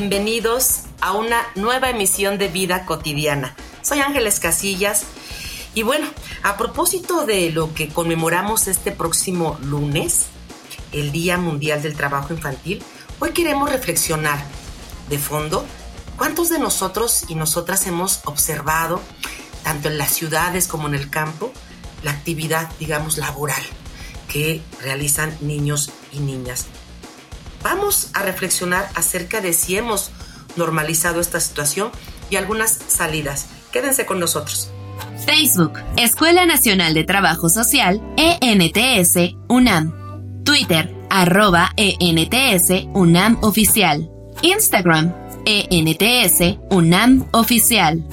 Bienvenidos a una nueva emisión de Vida Cotidiana. Soy Ángeles Casillas y bueno, a propósito de lo que conmemoramos este próximo lunes, el Día Mundial del Trabajo Infantil, hoy queremos reflexionar de fondo cuántos de nosotros y nosotras hemos observado, tanto en las ciudades como en el campo, la actividad, digamos, laboral que realizan niños y niñas. Vamos a reflexionar acerca de si hemos normalizado esta situación y algunas salidas. Quédense con nosotros. Facebook, Escuela Nacional de Trabajo Social, ENTS, UNAM. Twitter, arroba ENTS, UNAM Oficial. Instagram, ENTS, UNAM Oficial.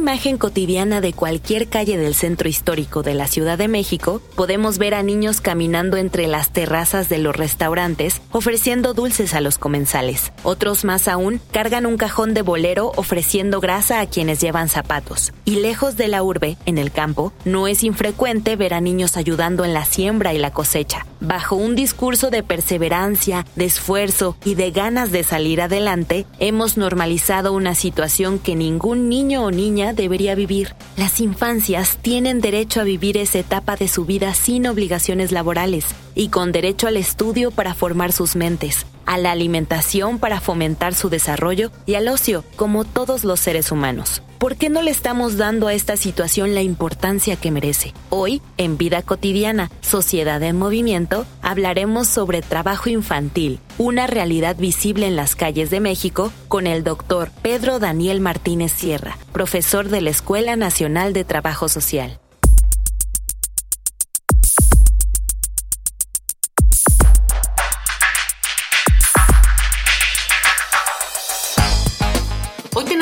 Imagen cotidiana de cualquier calle del centro histórico de la Ciudad de México, podemos ver a niños caminando entre las terrazas de los restaurantes ofreciendo dulces a los comensales. Otros más aún cargan un cajón de bolero ofreciendo grasa a quienes llevan zapatos. Y lejos de la urbe, en el campo, no es infrecuente ver a niños ayudando en la siembra y la cosecha. Bajo un discurso de perseverancia, de esfuerzo y de ganas de salir adelante, hemos normalizado una situación que ningún niño o niña debería vivir. Las infancias tienen derecho a vivir esa etapa de su vida sin obligaciones laborales y con derecho al estudio para formar sus mentes, a la alimentación para fomentar su desarrollo y al ocio, como todos los seres humanos. ¿Por qué no le estamos dando a esta situación la importancia que merece? Hoy, en Vida Cotidiana, Sociedad en Movimiento, hablaremos sobre trabajo infantil, una realidad visible en las calles de México, con el doctor Pedro Daniel Martínez Sierra, profesor de la Escuela Nacional de Trabajo Social.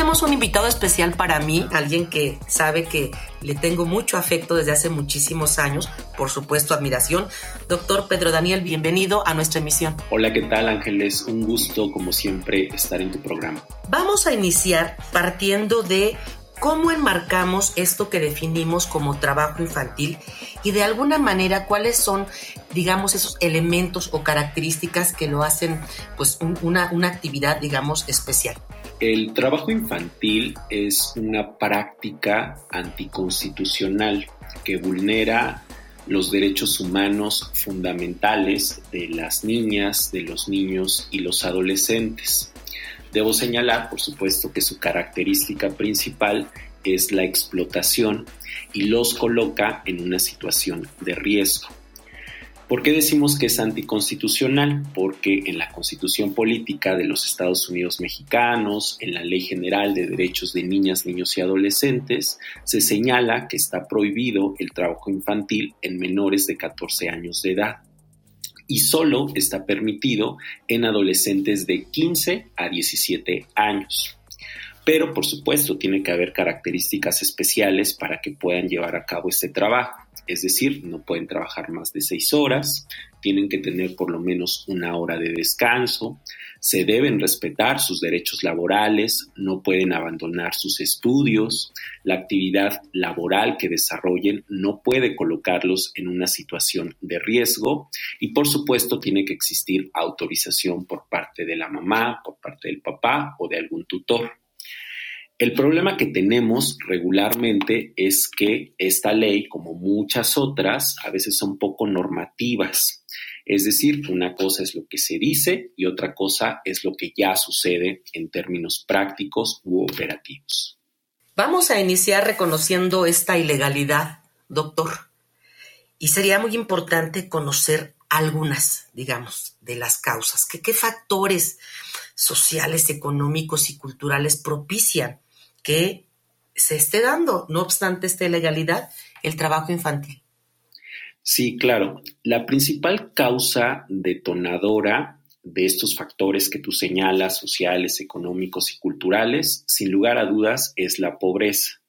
Tenemos un invitado especial para mí, alguien que sabe que le tengo mucho afecto desde hace muchísimos años, por supuesto admiración. Doctor Pedro Daniel, bienvenido a nuestra emisión. Hola, ¿qué tal Ángeles? Un gusto, como siempre, estar en tu programa. Vamos a iniciar partiendo de cómo enmarcamos esto que definimos como trabajo infantil y de alguna manera cuáles son, digamos, esos elementos o características que lo hacen pues una, una actividad, digamos, especial. El trabajo infantil es una práctica anticonstitucional que vulnera los derechos humanos fundamentales de las niñas, de los niños y los adolescentes. Debo señalar, por supuesto, que su característica principal es la explotación y los coloca en una situación de riesgo. ¿Por qué decimos que es anticonstitucional? Porque en la Constitución Política de los Estados Unidos Mexicanos, en la Ley General de Derechos de Niñas, Niños y Adolescentes, se señala que está prohibido el trabajo infantil en menores de 14 años de edad y solo está permitido en adolescentes de 15 a 17 años. Pero por supuesto tiene que haber características especiales para que puedan llevar a cabo este trabajo es decir, no pueden trabajar más de seis horas, tienen que tener por lo menos una hora de descanso, se deben respetar sus derechos laborales, no pueden abandonar sus estudios, la actividad laboral que desarrollen no puede colocarlos en una situación de riesgo y por supuesto tiene que existir autorización por parte de la mamá, por parte del papá o de algún tutor. El problema que tenemos regularmente es que esta ley, como muchas otras, a veces son poco normativas. Es decir, una cosa es lo que se dice y otra cosa es lo que ya sucede en términos prácticos u operativos. Vamos a iniciar reconociendo esta ilegalidad, doctor. Y sería muy importante conocer algunas, digamos, de las causas. ¿Qué, factores sociales, económicos y culturales propician que se esté dando, no obstante esta legalidad, el trabajo infantil? Sí, claro. La principal causa detonadora de estos factores que tú señalas, sociales, económicos y culturales, sin lugar a dudas, es la pobreza.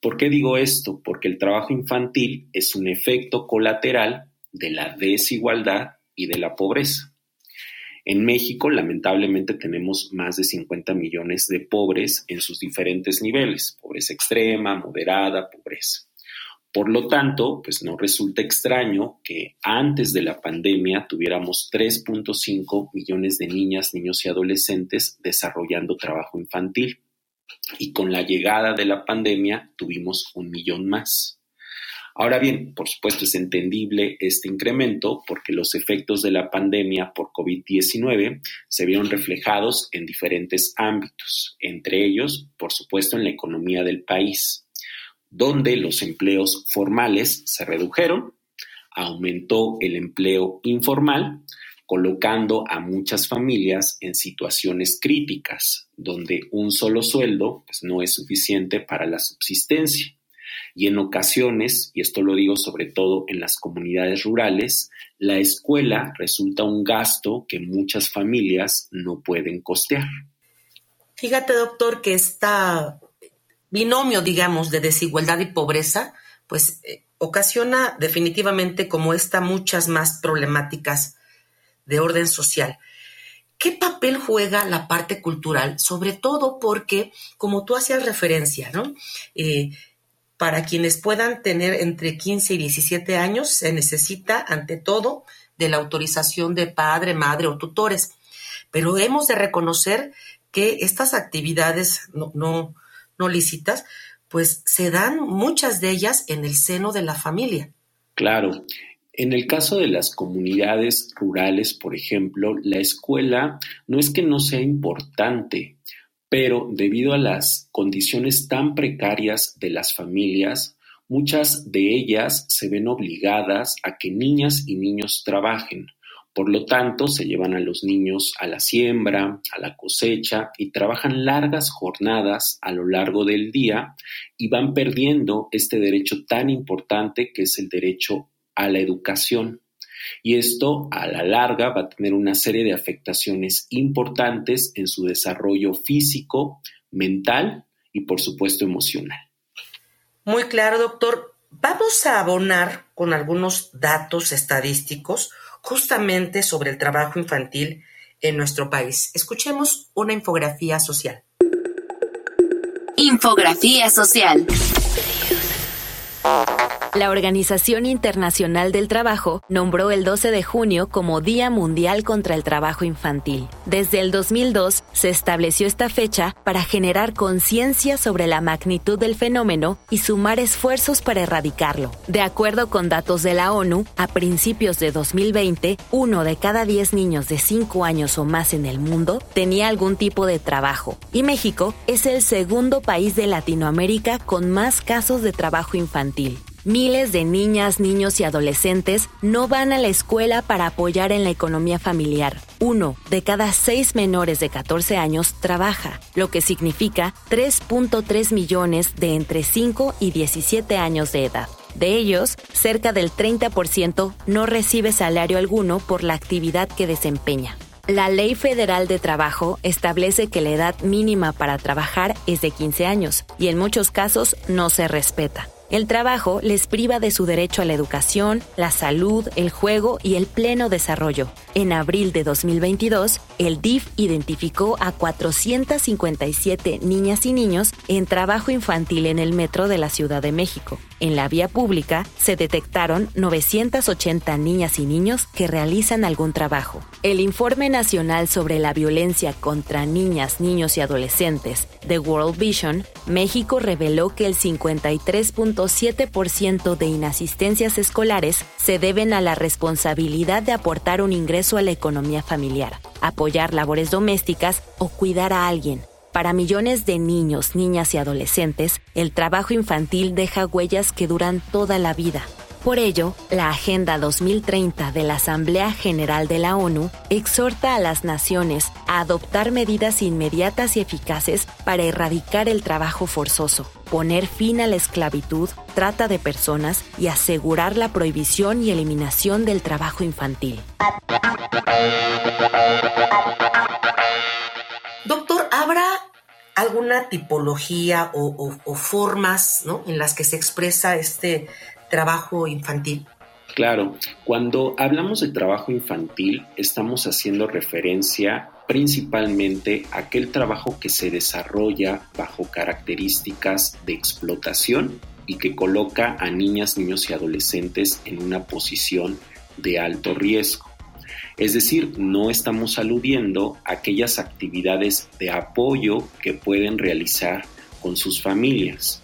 ¿Por qué digo esto? Porque el trabajo infantil es un efecto colateral de la desigualdad y de la pobreza. En México, lamentablemente, tenemos más de 50 millones de pobres en sus diferentes niveles, pobreza extrema, moderada, pobreza. Por lo tanto, pues no resulta extraño que antes de la pandemia tuviéramos 3.5 millones de niñas, niños y adolescentes desarrollando trabajo infantil. Y con la llegada de la pandemia tuvimos un millón más. Ahora bien, por supuesto es entendible este incremento porque los efectos de la pandemia por COVID-19 se vieron reflejados en diferentes ámbitos, entre ellos, por supuesto, en la economía del país, donde los empleos formales se redujeron, aumentó el empleo informal, colocando a muchas familias en situaciones críticas, donde un solo sueldo pues, no es suficiente para la subsistencia. Y en ocasiones, y esto lo digo sobre todo en las comunidades rurales, la escuela resulta un gasto que muchas familias no pueden costear. Fíjate, doctor, que este binomio, digamos, de desigualdad y pobreza, pues eh, ocasiona definitivamente como esta muchas más problemáticas de orden social. ¿Qué papel juega la parte cultural? Sobre todo porque, como tú hacías referencia, ¿no? Eh, para quienes puedan tener entre 15 y 17 años, se necesita, ante todo, de la autorización de padre, madre o tutores. Pero hemos de reconocer que estas actividades no, no, no lícitas, pues se dan muchas de ellas en el seno de la familia. Claro. En el caso de las comunidades rurales, por ejemplo, la escuela no es que no sea importante, pero debido a las condiciones tan precarias de las familias, muchas de ellas se ven obligadas a que niñas y niños trabajen. Por lo tanto, se llevan a los niños a la siembra, a la cosecha y trabajan largas jornadas a lo largo del día y van perdiendo este derecho tan importante que es el derecho a la educación. Y esto a la larga va a tener una serie de afectaciones importantes en su desarrollo físico, mental y por supuesto emocional. Muy claro, doctor. Vamos a abonar con algunos datos estadísticos justamente sobre el trabajo infantil en nuestro país. Escuchemos una infografía social. Infografía social. La Organización Internacional del Trabajo nombró el 12 de junio como Día Mundial contra el Trabajo Infantil. Desde el 2002 se estableció esta fecha para generar conciencia sobre la magnitud del fenómeno y sumar esfuerzos para erradicarlo. De acuerdo con datos de la ONU, a principios de 2020, uno de cada 10 niños de 5 años o más en el mundo tenía algún tipo de trabajo, y México es el segundo país de Latinoamérica con más casos de trabajo infantil. Miles de niñas, niños y adolescentes no van a la escuela para apoyar en la economía familiar. Uno de cada seis menores de 14 años trabaja, lo que significa 3.3 millones de entre 5 y 17 años de edad. De ellos, cerca del 30% no recibe salario alguno por la actividad que desempeña. La Ley Federal de Trabajo establece que la edad mínima para trabajar es de 15 años y en muchos casos no se respeta. El trabajo les priva de su derecho a la educación, la salud, el juego y el pleno desarrollo. En abril de 2022, el DIF identificó a 457 niñas y niños en trabajo infantil en el metro de la Ciudad de México. En la vía pública se detectaron 980 niñas y niños que realizan algún trabajo. El Informe Nacional sobre la Violencia contra Niñas, Niños y Adolescentes de World Vision, México reveló que el 53.7% de inasistencias escolares se deben a la responsabilidad de aportar un ingreso a la economía familiar, apoyar labores domésticas o cuidar a alguien para millones de niños, niñas y adolescentes, el trabajo infantil deja huellas que duran toda la vida. Por ello, la Agenda 2030 de la Asamblea General de la ONU exhorta a las naciones a adoptar medidas inmediatas y eficaces para erradicar el trabajo forzoso, poner fin a la esclavitud, trata de personas y asegurar la prohibición y eliminación del trabajo infantil. Doctor, ¿habrá alguna tipología o, formas en las que se expresa este trabajo infantil? Claro, cuando hablamos de trabajo infantil estamos haciendo referencia principalmente a aquel trabajo que se desarrolla bajo características de explotación y que coloca a niñas, niños y adolescentes en una posición de alto riesgo. Es decir, no estamos aludiendo a aquellas actividades de apoyo que pueden realizar con sus familias.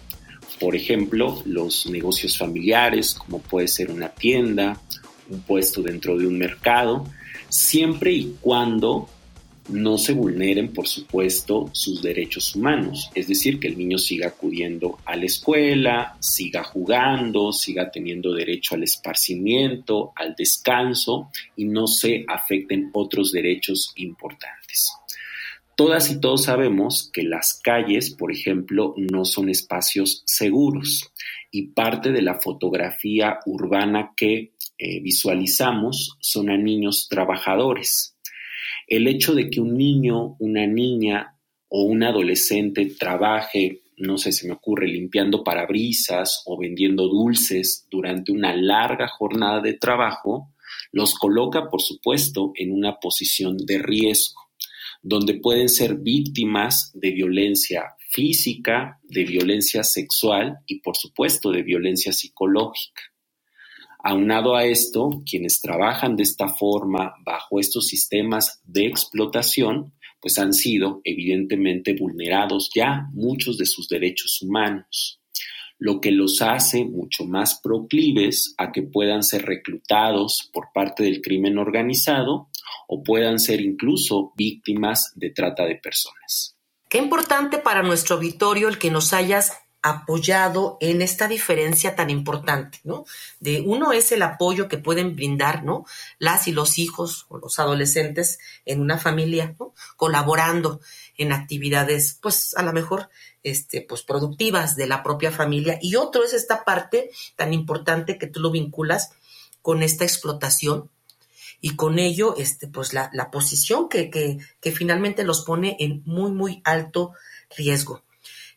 Por ejemplo, los negocios familiares, como puede ser una tienda, un puesto dentro de un mercado, siempre y cuando no se vulneren, por supuesto, sus derechos humanos. Es decir, que el niño siga acudiendo a la escuela, siga jugando, siga teniendo derecho al esparcimiento, al descanso y no se afecten otros derechos importantes. Todas y todos sabemos que las calles, por ejemplo, no son espacios seguros y parte de la fotografía urbana que eh, visualizamos son a niños trabajadores. El hecho de que un niño, una niña o un adolescente trabaje, no sé, se me ocurre, limpiando parabrisas o vendiendo dulces durante una larga jornada de trabajo, los coloca, por supuesto, en una posición de riesgo donde pueden ser víctimas de violencia física, de violencia sexual y por supuesto de violencia psicológica. Aunado a esto, quienes trabajan de esta forma bajo estos sistemas de explotación, pues han sido evidentemente vulnerados ya muchos de sus derechos humanos, lo que los hace mucho más proclives a que puedan ser reclutados por parte del crimen organizado o puedan ser incluso víctimas de trata de personas. Qué importante para nuestro auditorio el que nos hayas apoyado en esta diferencia tan importante, ¿no? De uno es el apoyo que pueden brindar, ¿no? Las y los hijos o los adolescentes en una familia, ¿no? Colaborando en actividades, pues a lo mejor, este, pues productivas de la propia familia. Y otro es esta parte tan importante que tú lo vinculas con esta explotación y con ello, este, pues la, la posición que, que, que finalmente los pone en muy, muy alto riesgo.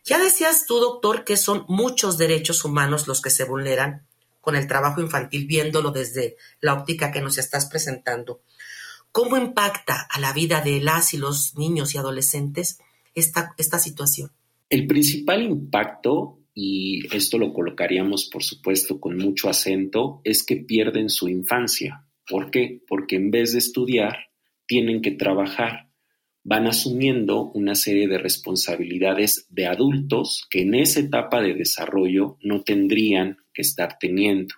Ya decías tú, doctor, que son muchos derechos humanos los que se vulneran con el trabajo infantil, viéndolo desde la óptica que nos estás presentando. ¿Cómo impacta a la vida de las y los niños y adolescentes esta, esta situación? El principal impacto, y esto lo colocaríamos por supuesto con mucho acento, es que pierden su infancia. ¿Por qué? Porque en vez de estudiar, tienen que trabajar. Van asumiendo una serie de responsabilidades de adultos que en esa etapa de desarrollo no tendrían que estar teniendo.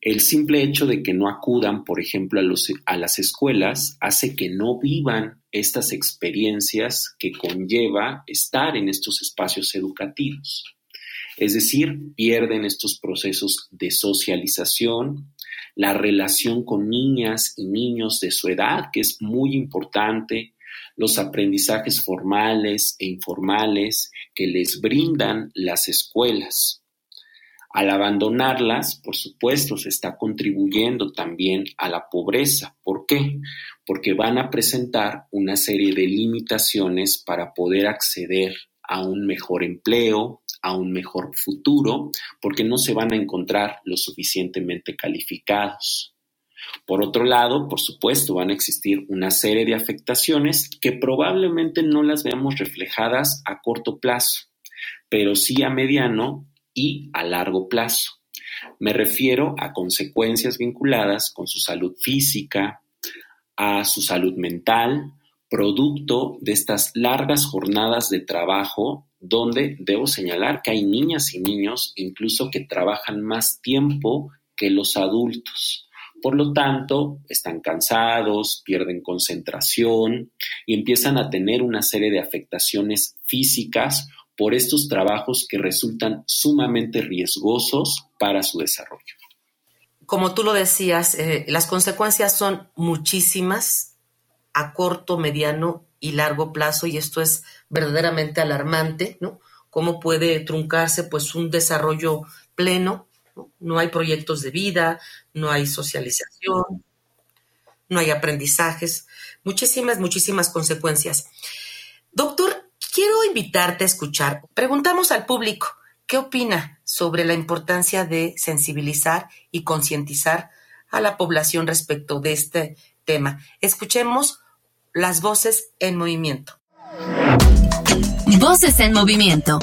El simple hecho de que no acudan, por ejemplo, a, a, las escuelas hace que no vivan estas experiencias que conlleva estar en estos espacios educativos. Es decir, pierden estos procesos de socialización, la relación con niñas y niños de su edad, que es muy importante, los aprendizajes formales e informales que les brindan las escuelas. Al abandonarlas, por supuesto, se está contribuyendo también a la pobreza. ¿Por qué? Porque van a presentar una serie de limitaciones para poder acceder a un mejor empleo, a un mejor futuro, porque no se van a encontrar lo suficientemente calificados. Por otro lado, por supuesto, van a existir una serie de afectaciones que probablemente no las veamos reflejadas a corto plazo, pero sí a mediano y a largo plazo. Me refiero a consecuencias vinculadas con su salud física, a su salud mental, producto de estas largas jornadas de trabajo donde debo señalar que hay niñas y niños incluso que trabajan más tiempo que los adultos. Por lo tanto, están cansados, pierden concentración y empiezan a tener una serie de afectaciones físicas por estos trabajos que resultan sumamente riesgosos para su desarrollo. como tú lo decías, eh, las consecuencias son muchísimas a corto, mediano y largo plazo y esto es verdaderamente alarmante, ¿no? Cómo puede truncarse pues un desarrollo pleno, ¿no? no hay proyectos de vida, no hay socialización, no hay aprendizajes, muchísimas, muchísimas consecuencias. Doctor, quiero invitarte a escuchar. Preguntamos al público, ¿qué opina sobre la importancia de sensibilizar y concientizar a la población respecto de este tema? Escuchemos las voces en movimiento. Voces en movimiento.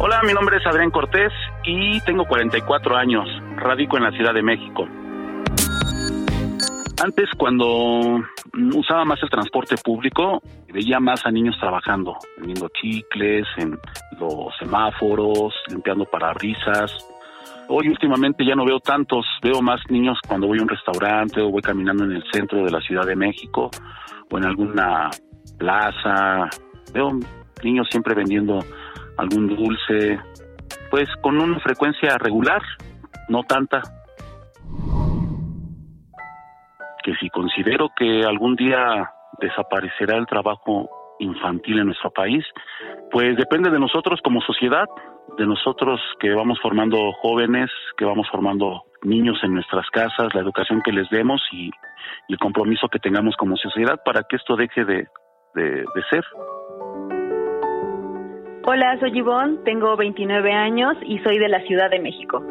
Hola, mi nombre es Adrián Cortés y tengo 44 años. Radico en la Ciudad de México. Antes, cuando usaba más el transporte público, veía más a niños trabajando, vendiendo chicles, en los semáforos, limpiando parabrisas. Hoy últimamente ya no veo tantos, veo más niños cuando voy a un restaurante o voy caminando en el centro de la Ciudad de México o en alguna plaza. Veo niños siempre vendiendo algún dulce, pues con una frecuencia regular, no tanta. Que si considero que algún día desaparecerá el trabajo infantil en nuestro país, pues depende de nosotros como sociedad, de nosotros que vamos formando jóvenes, que vamos formando niños en nuestras casas, la educación que les demos y, el compromiso que tengamos como sociedad para que esto deje de, de ser. Hola, soy Yvonne, tengo 29 años y soy de la Ciudad de México.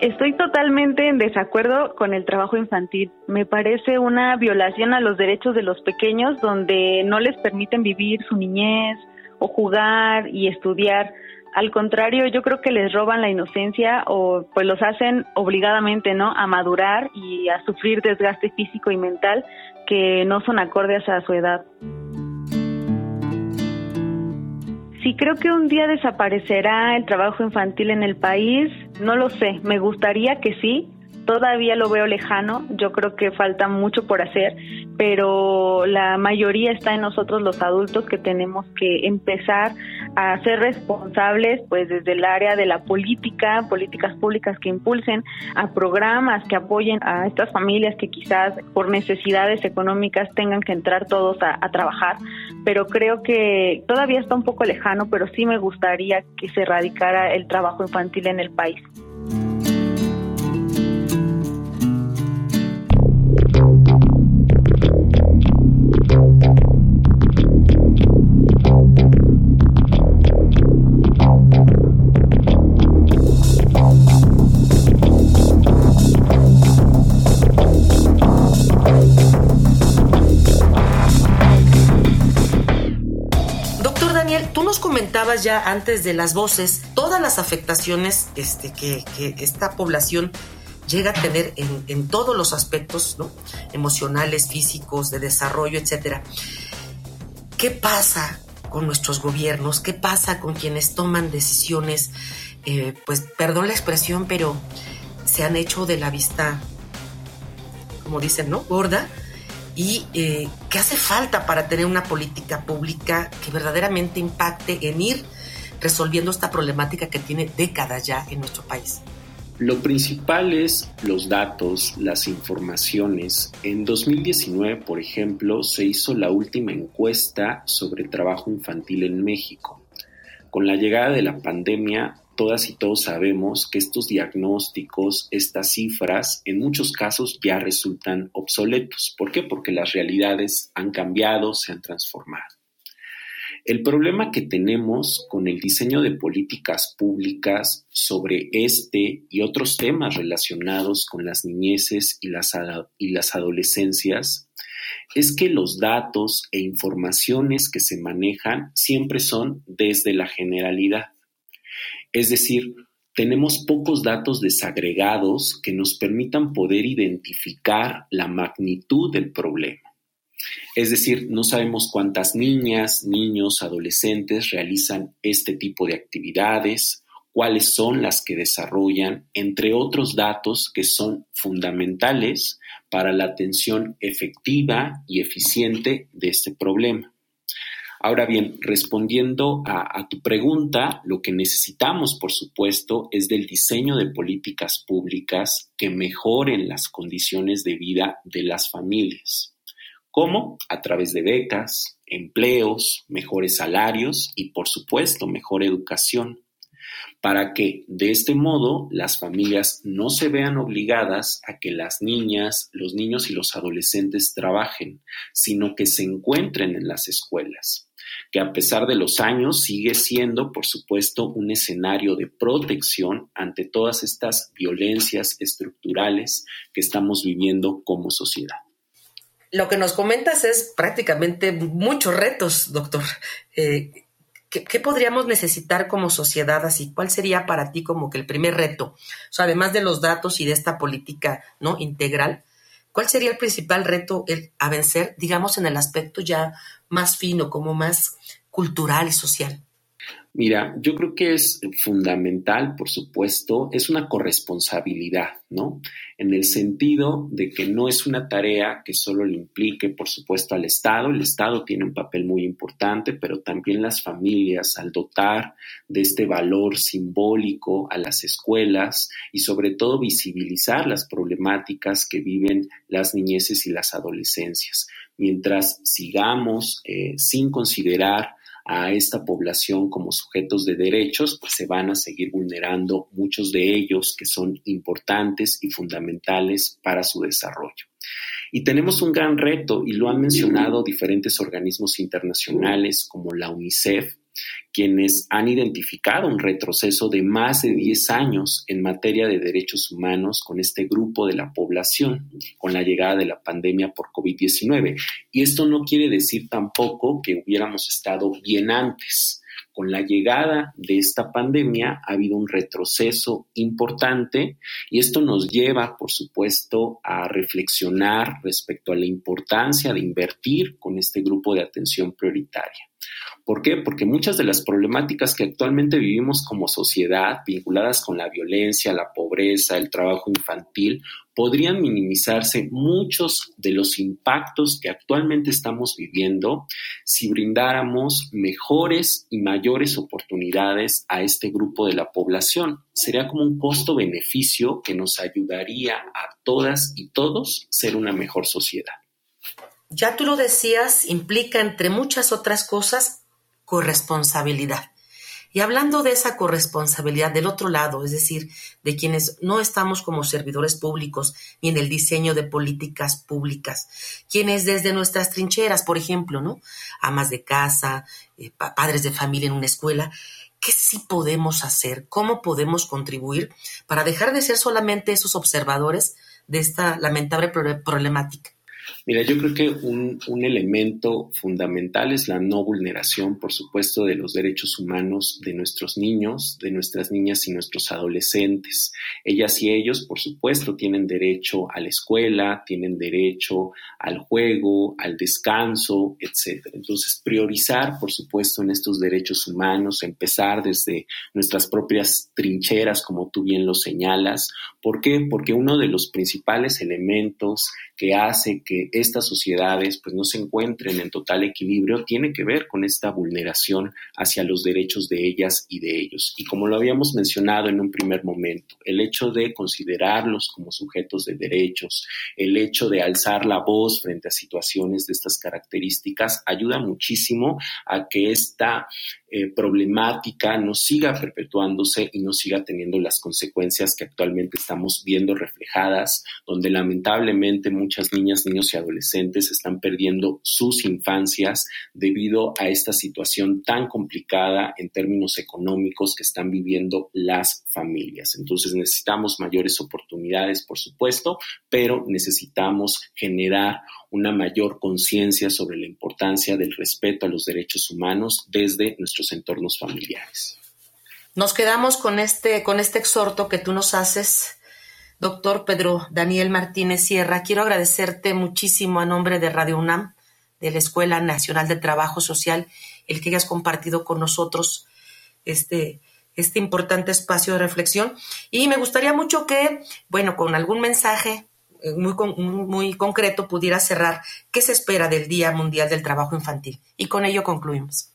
Estoy totalmente en desacuerdo con el trabajo infantil. Me parece una violación a los derechos de los pequeños donde no les permiten vivir su niñez o jugar y estudiar. Al contrario, yo creo que les roban la inocencia o pues los hacen obligadamente, ¿no? A madurar y a sufrir desgaste físico y mental que no son acordes a su edad. Si creo que un día desaparecerá el trabajo infantil en el país, no lo sé. Me gustaría que sí, todavía lo veo lejano, yo creo que falta mucho por hacer, pero la mayoría está en nosotros los adultos que tenemos que empezar a ser responsables pues desde el área de la política, políticas públicas que impulsen a programas que apoyen a estas familias que quizás por necesidades económicas tengan que entrar todos a, trabajar, pero creo que todavía está un poco lejano, pero sí me gustaría que se erradicara el trabajo infantil en el país. Ya antes de las voces todas las afectaciones este, que, esta población llega a tener en, todos los aspectos, ¿no? Emocionales, físicos, de desarrollo, etcétera. ¿Qué pasa con nuestros gobiernos? ¿Qué pasa con quienes toman decisiones? Eh, pues, perdón la expresión, pero se han hecho de la vista, como dicen, ¿no? Gorda y eh, qué hace falta para tener una política pública que verdaderamente impacte en ir resolviendo esta problemática que tiene décadas ya en nuestro país. Lo principal es los datos, las informaciones. En 2019, por ejemplo, se hizo la última encuesta sobre trabajo infantil en México. Con la llegada de la pandemia, todas y todos sabemos que estos diagnósticos, estas cifras, en muchos casos ya resultan obsoletos. ¿Por qué? Porque las realidades han cambiado, se han transformado. El problema que tenemos con el diseño de políticas públicas sobre este y otros temas relacionados con las niñeces y las, y las adolescencias es que los datos e informaciones que se manejan siempre son desde la generalidad. Es decir, tenemos pocos datos desagregados que nos permitan poder identificar la magnitud del problema. Es decir, no sabemos cuántas niñas, niños, adolescentes realizan este tipo de actividades, cuáles son las que desarrollan, entre otros datos que son fundamentales para la atención efectiva y eficiente de este problema. Ahora bien, respondiendo a, tu pregunta, lo que necesitamos, por supuesto, es del diseño de políticas públicas que mejoren las condiciones de vida de las familias. ¿Cómo? A través de becas, empleos, mejores salarios y, por supuesto, mejor educación para que de este modo las familias no se vean obligadas a que las niñas, los niños y los adolescentes trabajen, sino que se encuentren en las escuelas que a pesar de los años sigue siendo, por supuesto, un escenario de protección ante todas estas violencias estructurales que estamos viviendo como sociedad. Lo que nos comentas es prácticamente muchos retos, doctor. Eh, ¿qué, podríamos necesitar como sociedad así? ¿Cuál sería para ti como que el primer reto? Además de los datos y de esta política no integral, ¿cuál sería el principal reto a vencer, digamos, en el aspecto ya más fino, como más cultural y social? Mira, yo creo que es fundamental, por supuesto, es una corresponsabilidad, ¿no? En el sentido de que no es una tarea que solo le implique, por supuesto, al Estado. El Estado tiene un papel muy importante, pero también las familias, al dotar de este valor simbólico a las escuelas y sobre todo visibilizar las problemáticas que viven las niñeces y las adolescencias. Mientras sigamos eh, sin considerar a esta población como sujetos de derechos, pues se van a seguir vulnerando muchos de ellos que son importantes y fundamentales para su desarrollo. Y tenemos un gran reto, y lo han mencionado diferentes organismos internacionales como la UNICEF, quienes han identificado un retroceso de más de 10 años en materia de derechos humanos con este grupo de la población, con la llegada de la pandemia por COVID-19. Y esto no quiere decir tampoco que hubiéramos estado bien antes. Con la llegada de esta pandemia ha habido un retroceso importante y esto nos lleva, por supuesto, a reflexionar respecto a la importancia de invertir con este grupo de atención prioritaria. ¿Por qué? Porque muchas de las problemáticas que actualmente vivimos como sociedad, vinculadas con la violencia, la pobreza, el trabajo infantil, podrían minimizarse muchos de los impactos que actualmente estamos viviendo si brindáramos mejores y mayores oportunidades a este grupo de la población. Sería como un costo-beneficio que nos ayudaría a todas y todos ser una mejor sociedad. Ya tú lo decías, implica entre muchas otras cosas corresponsabilidad. Y hablando de esa corresponsabilidad del otro lado, es decir, de quienes no estamos como servidores públicos ni en el diseño de políticas públicas, quienes desde nuestras trincheras, por ejemplo, ¿no? Amas de casa, eh, padres de familia en una escuela, ¿qué sí podemos hacer? ¿Cómo podemos contribuir para dejar de ser solamente esos observadores de esta lamentable problemática? Mira, yo creo que un, elemento fundamental es la no vulneración, por supuesto, de los derechos humanos de nuestros niños, de nuestras niñas y nuestros adolescentes. Ellas y ellos, por supuesto, tienen derecho a la escuela, tienen derecho al juego, al descanso, etc. Entonces, priorizar, por supuesto, en estos derechos humanos, empezar desde nuestras propias trincheras, como tú bien lo señalas. ¿Por qué? Porque uno de los principales elementos que hace que estas sociedades pues no se encuentren en total equilibrio tiene que ver con esta vulneración hacia los derechos de ellas y de ellos. Y como lo habíamos mencionado en un primer momento, el hecho de considerarlos como sujetos de derechos, el hecho de alzar la voz frente a situaciones de estas características ayuda muchísimo a que esta eh, problemática no siga perpetuándose y no siga teniendo las consecuencias que actualmente estamos viendo reflejadas, donde lamentablemente muchas niñas, niños y adolescentes están perdiendo sus infancias debido a esta situación tan complicada en términos económicos que están viviendo las familias. Entonces necesitamos mayores oportunidades, por supuesto, pero necesitamos generar una mayor conciencia sobre la importancia del respeto a los derechos humanos desde nuestros entornos familiares. Nos quedamos con este, con este exhorto que tú nos haces, doctor Pedro Daniel Martínez Sierra. Quiero agradecerte muchísimo a nombre de Radio UNAM, de la Escuela Nacional de Trabajo Social, el que hayas compartido con nosotros este, este importante espacio de reflexión. Y me gustaría mucho que, bueno, con algún mensaje muy, muy concreto pudiera cerrar qué se espera del Día Mundial del Trabajo Infantil. Y con ello concluimos.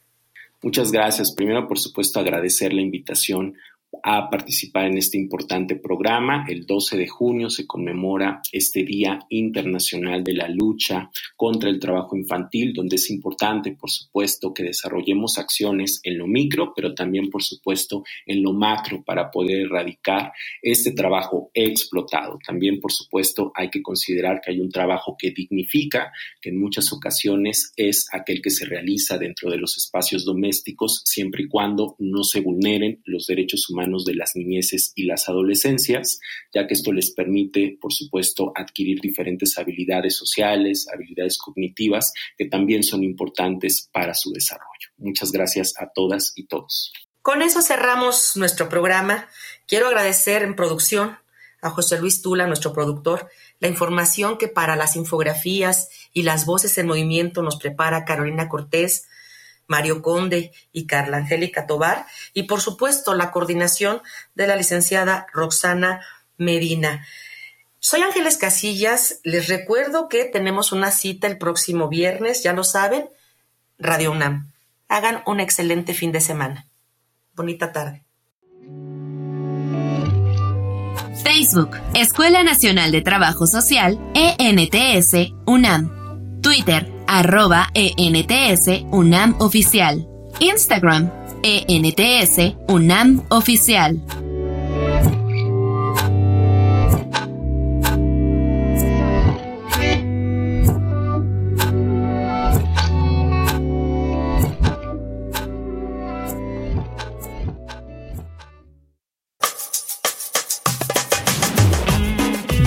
Muchas gracias. Primero, por supuesto, agradecer la invitación a participar en este importante programa. El 12 de junio se conmemora este Día Internacional de la Lucha contra el Trabajo Infantil, donde es importante, por supuesto, que desarrollemos acciones en lo micro, pero también, por supuesto, en lo macro para poder erradicar este trabajo explotado. También, por supuesto, hay que considerar que hay un trabajo que dignifica, que en muchas ocasiones es aquel que se realiza dentro de los espacios domésticos, siempre y cuando no se vulneren los derechos humanos de las niñeces y las adolescencias, ya que esto les permite, por supuesto, adquirir diferentes habilidades sociales, habilidades cognitivas, que también son importantes para su desarrollo. Muchas gracias a todas y todos. Con eso cerramos nuestro programa. Quiero agradecer en producción a José Luis Tula, nuestro productor, la información que para las infografías y las voces en movimiento nos prepara Carolina Cortés, Mario Conde y Carla Angélica Tobar, y por supuesto la coordinación de la licenciada Roxana Medina. Soy Ángeles Casillas, les recuerdo que tenemos una cita el próximo viernes, ya lo saben, Radio UNAM. Hagan un excelente fin de semana. Bonita tarde. Facebook, Escuela Nacional de Trabajo Social, ENTS, UNAM. Twitter, arroba ENTS UNAM Oficial. Instagram, ENTS UNAM Oficial.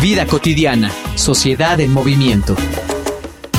Vida cotidiana, sociedad en movimiento